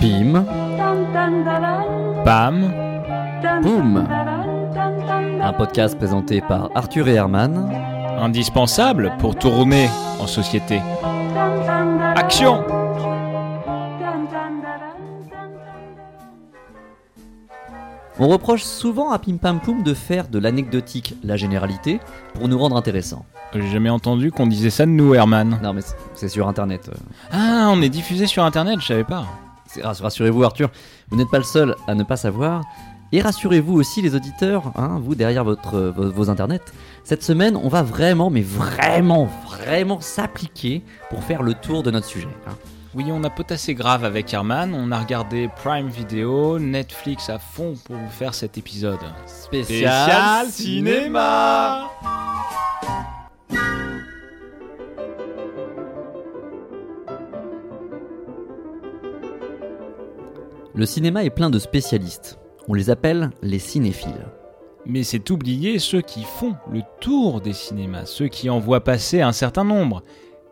Pim, Pam, Boum Un podcast présenté par Arthur et Herman. indispensable pour tourner en société. Action On reproche souvent à Pim Pam Poum de faire de l'anecdotique la généralité pour nous rendre intéressants. J'ai jamais entendu qu'on disait ça de nous, Herman. Non mais c'est- sur internet. euh. Ah, on est diffusé sur internet, je savais pas. Rassurez-vous Arthur, vous n'êtes pas le seul à ne pas savoir. Et rassurez-vous aussi les auditeurs, hein, vous derrière votre, euh, vos, vos internets. Cette semaine, on va vraiment, mais vraiment, vraiment s'appliquer pour faire le tour de notre sujet. hein. Oui, on a potassé grave avec Herman, on a regardé Prime Video, Netflix à fond pour vous faire cet épisode. Spécial cinéma Le cinéma est plein de spécialistes. On les appelle les cinéphiles. Mais c'est oublier ceux qui font le tour des cinémas, ceux qui en voient passer un certain nombre.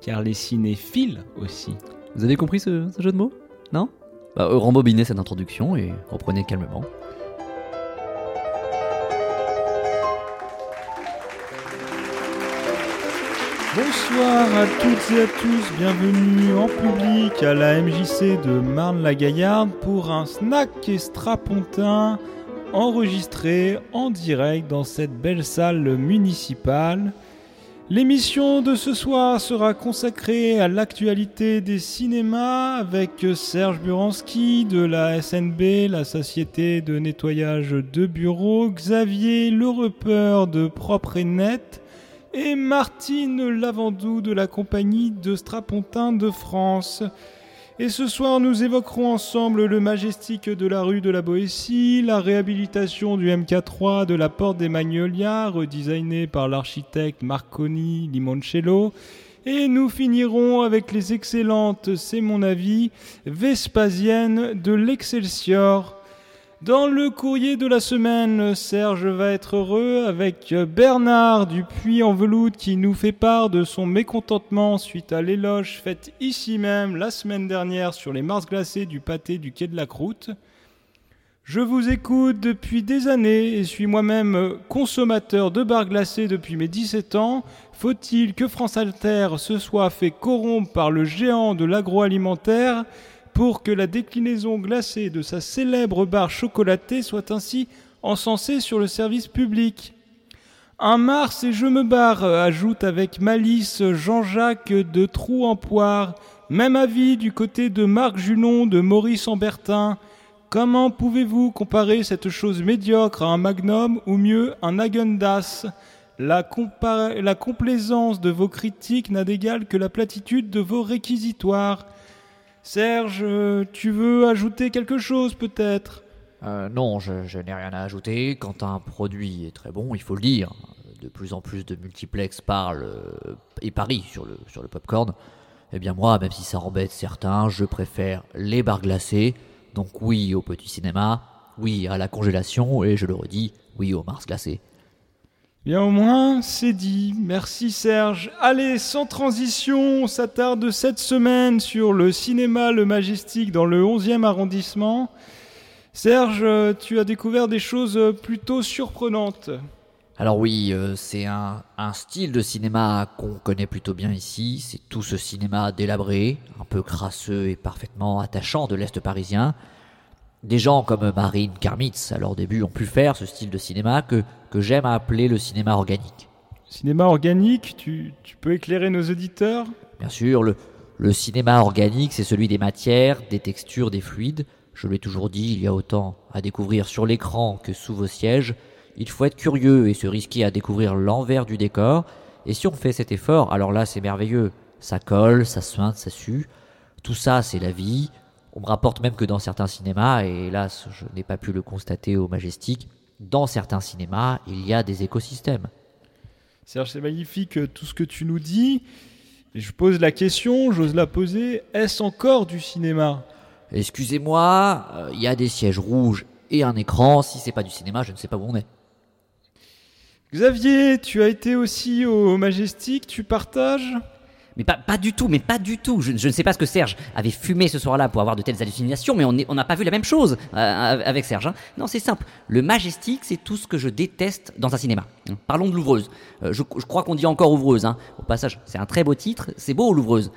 Car les cinéphiles aussi. Vous avez compris ce, jeu de mots? Non? Bah, euh, rembobinez cette introduction et reprenez calmement. Bonsoir à toutes et à tous, bienvenue en public à la MJC de Marne-la-Gaillarde pour un snack strapontin enregistré en direct dans cette belle salle municipale. L'émission de ce soir sera consacrée à l'actualité des cinémas avec Serge Buranski de la SNB, la Société de nettoyage de bureaux, Xavier Le Repeur de Propre et Net, et Martine Lavandou de la compagnie de Strapontin de France. Et ce soir, nous évoquerons ensemble le majestique de la rue de la Boétie, la réhabilitation du MK3 de la porte des Magnolias, redesigné par l'architecte Marconi Limoncello. Et nous finirons avec les excellentes, c'est mon avis, Vespasiennes de l'Excelsior. Dans le courrier de la semaine, Serge va être heureux avec Bernard du Puy en veloute qui nous fait part de son mécontentement suite à l'éloge faite ici même la semaine dernière sur les Mars glacés du pâté du quai de la Croûte. Je vous écoute depuis des années et suis moi-même consommateur de bars glacés depuis mes 17 ans. Faut-il que France Alter se soit fait corrompre par le géant de l'agroalimentaire? Pour que la déclinaison glacée de sa célèbre barre chocolatée soit ainsi encensée sur le service public. Un mars et je me barre, ajoute avec malice Jean-Jacques de Trou en Poire. Même avis du côté de Marc Junon de Maurice Ambertin. Comment pouvez-vous comparer cette chose médiocre à un Magnum ou mieux un Agendas? La, la complaisance de vos critiques n'a d'égal que la platitude de vos réquisitoires. Serge, tu veux ajouter quelque chose peut-être? Euh, non, je, n'ai rien à ajouter. Quand un produit est très bon, il faut le dire. De plus en plus de multiplex parlent euh, et parient sur le, sur le popcorn. Eh bien moi, même si ça embête certains, je préfère les barres glacées. Donc oui au petit cinéma, oui à la congélation, et je le redis, oui au Mars glacé. Bien au moins, c'est dit. Merci Serge. Allez, sans transition, on s'attarde cette semaine sur le cinéma Le Majestic dans le 11e arrondissement. Serge, tu as découvert des choses plutôt surprenantes. Alors oui, euh, c'est un, un style de cinéma qu'on connaît plutôt bien ici. C'est tout ce cinéma délabré, un peu crasseux et parfaitement attachant de l'Est parisien. Des gens comme Marine Karmitz, à leur début, ont pu faire ce style de cinéma que, que j'aime appeler le cinéma organique. Cinéma organique, tu, tu peux éclairer nos auditeurs? Bien sûr, le, le cinéma organique, c'est celui des matières, des textures, des fluides. Je l'ai toujours dit, il y a autant à découvrir sur l'écran que sous vos sièges. Il faut être curieux et se risquer à découvrir l'envers du décor. Et si on fait cet effort, alors là, c'est merveilleux. Ça colle, ça suinte, ça sue. Tout ça, c'est la vie. On me rapporte même que dans certains cinémas, et hélas, je n'ai pas pu le constater au Majestic, dans certains cinémas, il y a des écosystèmes. Serge, c'est magnifique euh, tout ce que tu nous dis. Et je pose la question, j'ose la poser, est-ce encore du cinéma? Excusez-moi, euh, il y a des sièges rouges et un écran. Si c'est pas du cinéma, je ne sais pas où on est. Xavier, tu as été aussi au Majestic, tu partages? Mais pas, pas du tout, mais pas du tout. Je, je ne sais pas ce que Serge avait fumé ce soir-là pour avoir de telles hallucinations, mais on n'a pas vu la même chose euh, avec Serge. hein. Non, c'est simple. Le majestic, c'est tout ce que je déteste dans un cinéma. Parlons de l'ouvreuse. Euh, je, je crois qu'on dit encore ouvreuse. Hein. Au passage, c'est un très beau titre. C'est beau, l'ouvreuse.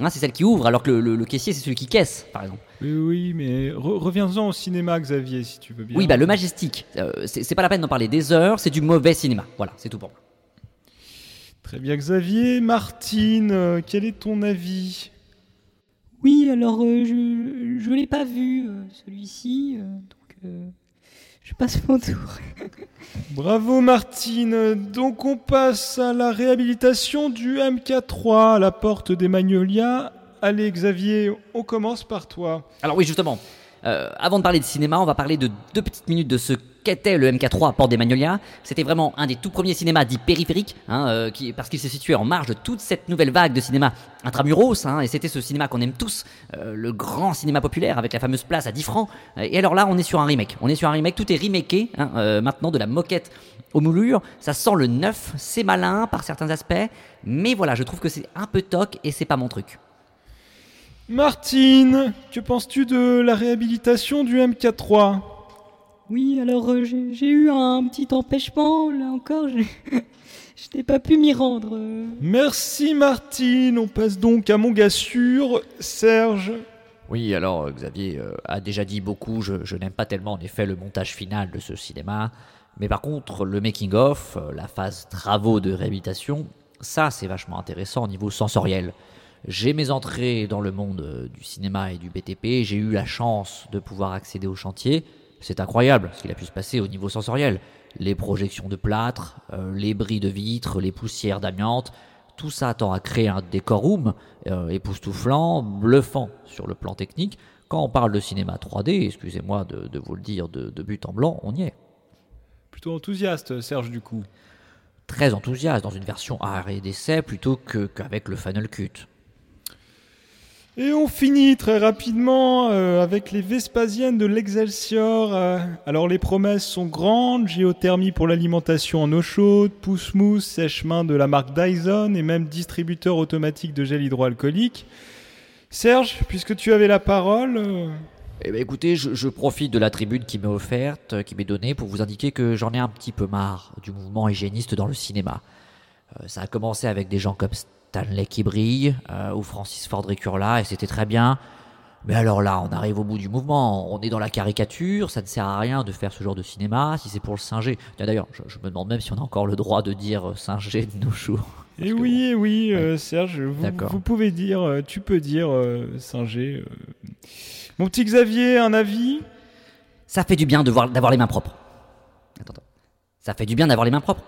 Hein, c'est celle qui ouvre, alors que le, le- le caissier, c'est celui qui caisse, par exemple. Oui, oui, mais re- reviens-en au cinéma, Xavier, si tu veux bien. Oui, bah le majestic. euh, c'est c'est pas la peine d'en parler des heures. C'est du mauvais cinéma. Voilà, c'est tout pour moi. Très bien, Xavier. Martine, euh, quel est ton avis? Oui, alors euh, je je l'ai pas vu euh, celui-ci, euh, donc euh, je passe mon tour. Bravo, Martine. Donc, on passe à la réhabilitation du MK3 à la porte des Magnolias. Allez, Xavier, on commence par toi. Alors oui, justement, euh, avant de parler de cinéma, on va parler de deux petites minutes de ce qu'était le MK3 à Porte des Magnolias. C'était vraiment un des tout premiers cinémas dits périphériques, hein, euh, qui, parce qu'il se situait en marge de toute cette nouvelle vague de cinéma intramuros, hein, et c'était ce cinéma qu'on aime tous, euh, le grand cinéma populaire avec la fameuse place à 10 francs. Et alors là, on est sur un remake. On est sur un remake, tout est remaké, hein, euh, maintenant de la moquette aux moulures. Ça sent le neuf, c'est malin par certains aspects, mais voilà, je trouve que c'est un peu toc et c'est pas mon truc. Martine, que penses-tu de la réhabilitation du MK3 Oui, alors euh, j'ai j'ai eu un petit empêchement, là encore, je je n'ai pas pu m'y rendre. euh. Merci, Martine. On passe donc à mon gars sûr, Serge? Oui, alors euh, Xavier euh, a déjà dit beaucoup, je, je n'aime pas tellement en effet le montage final de ce cinéma, mais par contre le making-of, la phase travaux de réhabilitation, ça c'est vachement intéressant au niveau sensoriel. J'ai mes entrées dans le monde euh, du cinéma et du BTP, j'ai eu la chance de pouvoir accéder au chantier, c'est incroyable ce qu'il a pu se passer au niveau sensoriel. Les projections de plâtre, euh, les bris de vitres, les poussières d'amiante, tout ça tend à créer un décor room euh, époustouflant, bluffant sur le plan technique. Quand on parle de cinéma 3D, excusez-moi de, de vous le dire de, de but en blanc, on y est. Plutôt enthousiaste, Serge, du coup. Très enthousiaste dans une version arrêt d'essai plutôt que qu'avec le Final Cut. Et on finit très rapidement euh, avec les Vespasiennes de l'Excelsior. euh. alors les promesses sont grandes, géothermie pour l'alimentation en eau chaude, pousse-mousse, sèche-main de la marque Dyson et même distributeur automatique de gel hydroalcoolique. Serge, puisque tu avais la parole, euh, Eh ben écoutez, je, je profite de la tribune qui m'est offerte, euh, qui m'est donnée, pour vous indiquer que j'en ai un petit peu marre du mouvement hygiéniste dans le cinéma. Ça a commencé avec des gens comme Stanley qui brille, euh, ou Francis Ford Recurla, et c'était très bien. Mais alors là, on arrive au bout du mouvement, on est dans la caricature, ça ne sert à rien de faire ce genre de cinéma si c'est pour le singer. D'ailleurs, je, je me demande même si on a encore le droit de dire euh, singer de nos jours. Et Parce que oui, et oui, euh, Serge, vous, pouvez dire, tu peux dire, euh, Singer. euh. Mon petit Xavier, un avis? Ça fait du bien d'avoir les mains propres. Attends, attends. Ça fait du bien d'avoir les mains propres.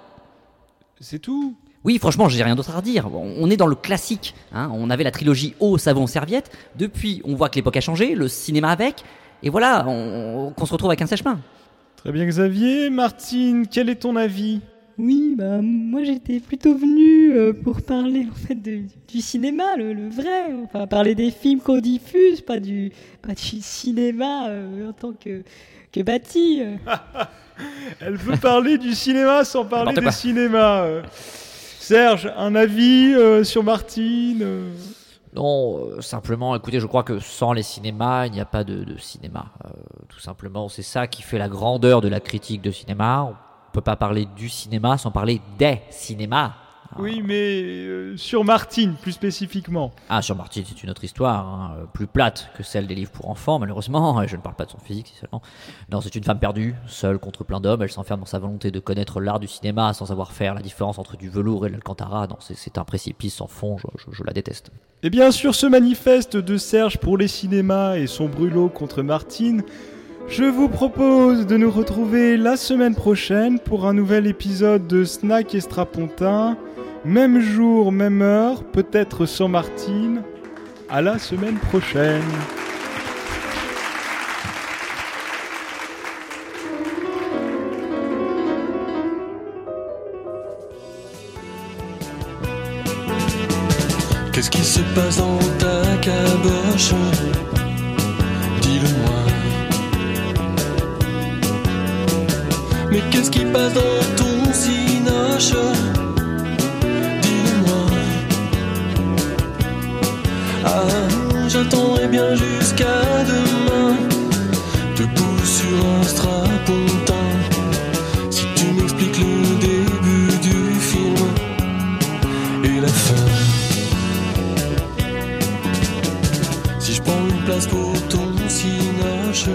C'est tout Oui, franchement, j'ai rien d'autre à redire. On est dans le classique. hein. On avait la trilogie eau, savon, serviette. Depuis, on voit que l'époque a changé, le cinéma avec. Et voilà, on- qu'on se retrouve avec un sèche-main. Très bien, Xavier. Martine, quel est ton avis? Oui, bah moi j'étais plutôt venu euh, pour parler en fait de- du cinéma, le, le vrai, enfin parler des films qu'on diffuse, pas du, pas du cinéma euh, en tant que, que bâti. euh. Elle veut parler du cinéma sans parler des quoi. cinémas. Serge, un avis euh, sur Martine euh Non, euh, simplement, écoutez, je crois que sans les cinémas, il n'y a pas de, de cinéma. Tout simplement, c'est ça qui fait la grandeur de la critique de cinéma. On peut pas parler du cinéma sans parler des cinémas. Oui, mais euh, sur Martine, plus spécifiquement. Ah, sur Martine, c'est une autre histoire, hein, euh, plus plate que celle des livres pour enfants, malheureusement. Et je ne parle pas de son physique, si seulement. Non, c'est une femme perdue, seule contre plein d'hommes. Elle s'enferme dans sa volonté de connaître l'art du cinéma sans savoir faire la différence entre du velours et l'alcantara. Non, c'est- c'est un précipice sans fond, je, je- je la déteste. Et bien sûr, ce manifeste de Serge pour les cinémas et son brûlot contre Martine, je vous propose de nous retrouver la semaine prochaine pour un nouvel épisode de Snack et Strapontin. Même jour, même heure, peut-être sans Martine. À la semaine prochaine. Qu'est-ce qui se passe dans ta caboche? Dis-le-moi. Mais qu'est-ce qui passe dans ton cinoche jusqu'à demain. Debout sur un strapontin. Si tu m'expliques le début du film et la fin. Si je prends une place pour ton cinoche.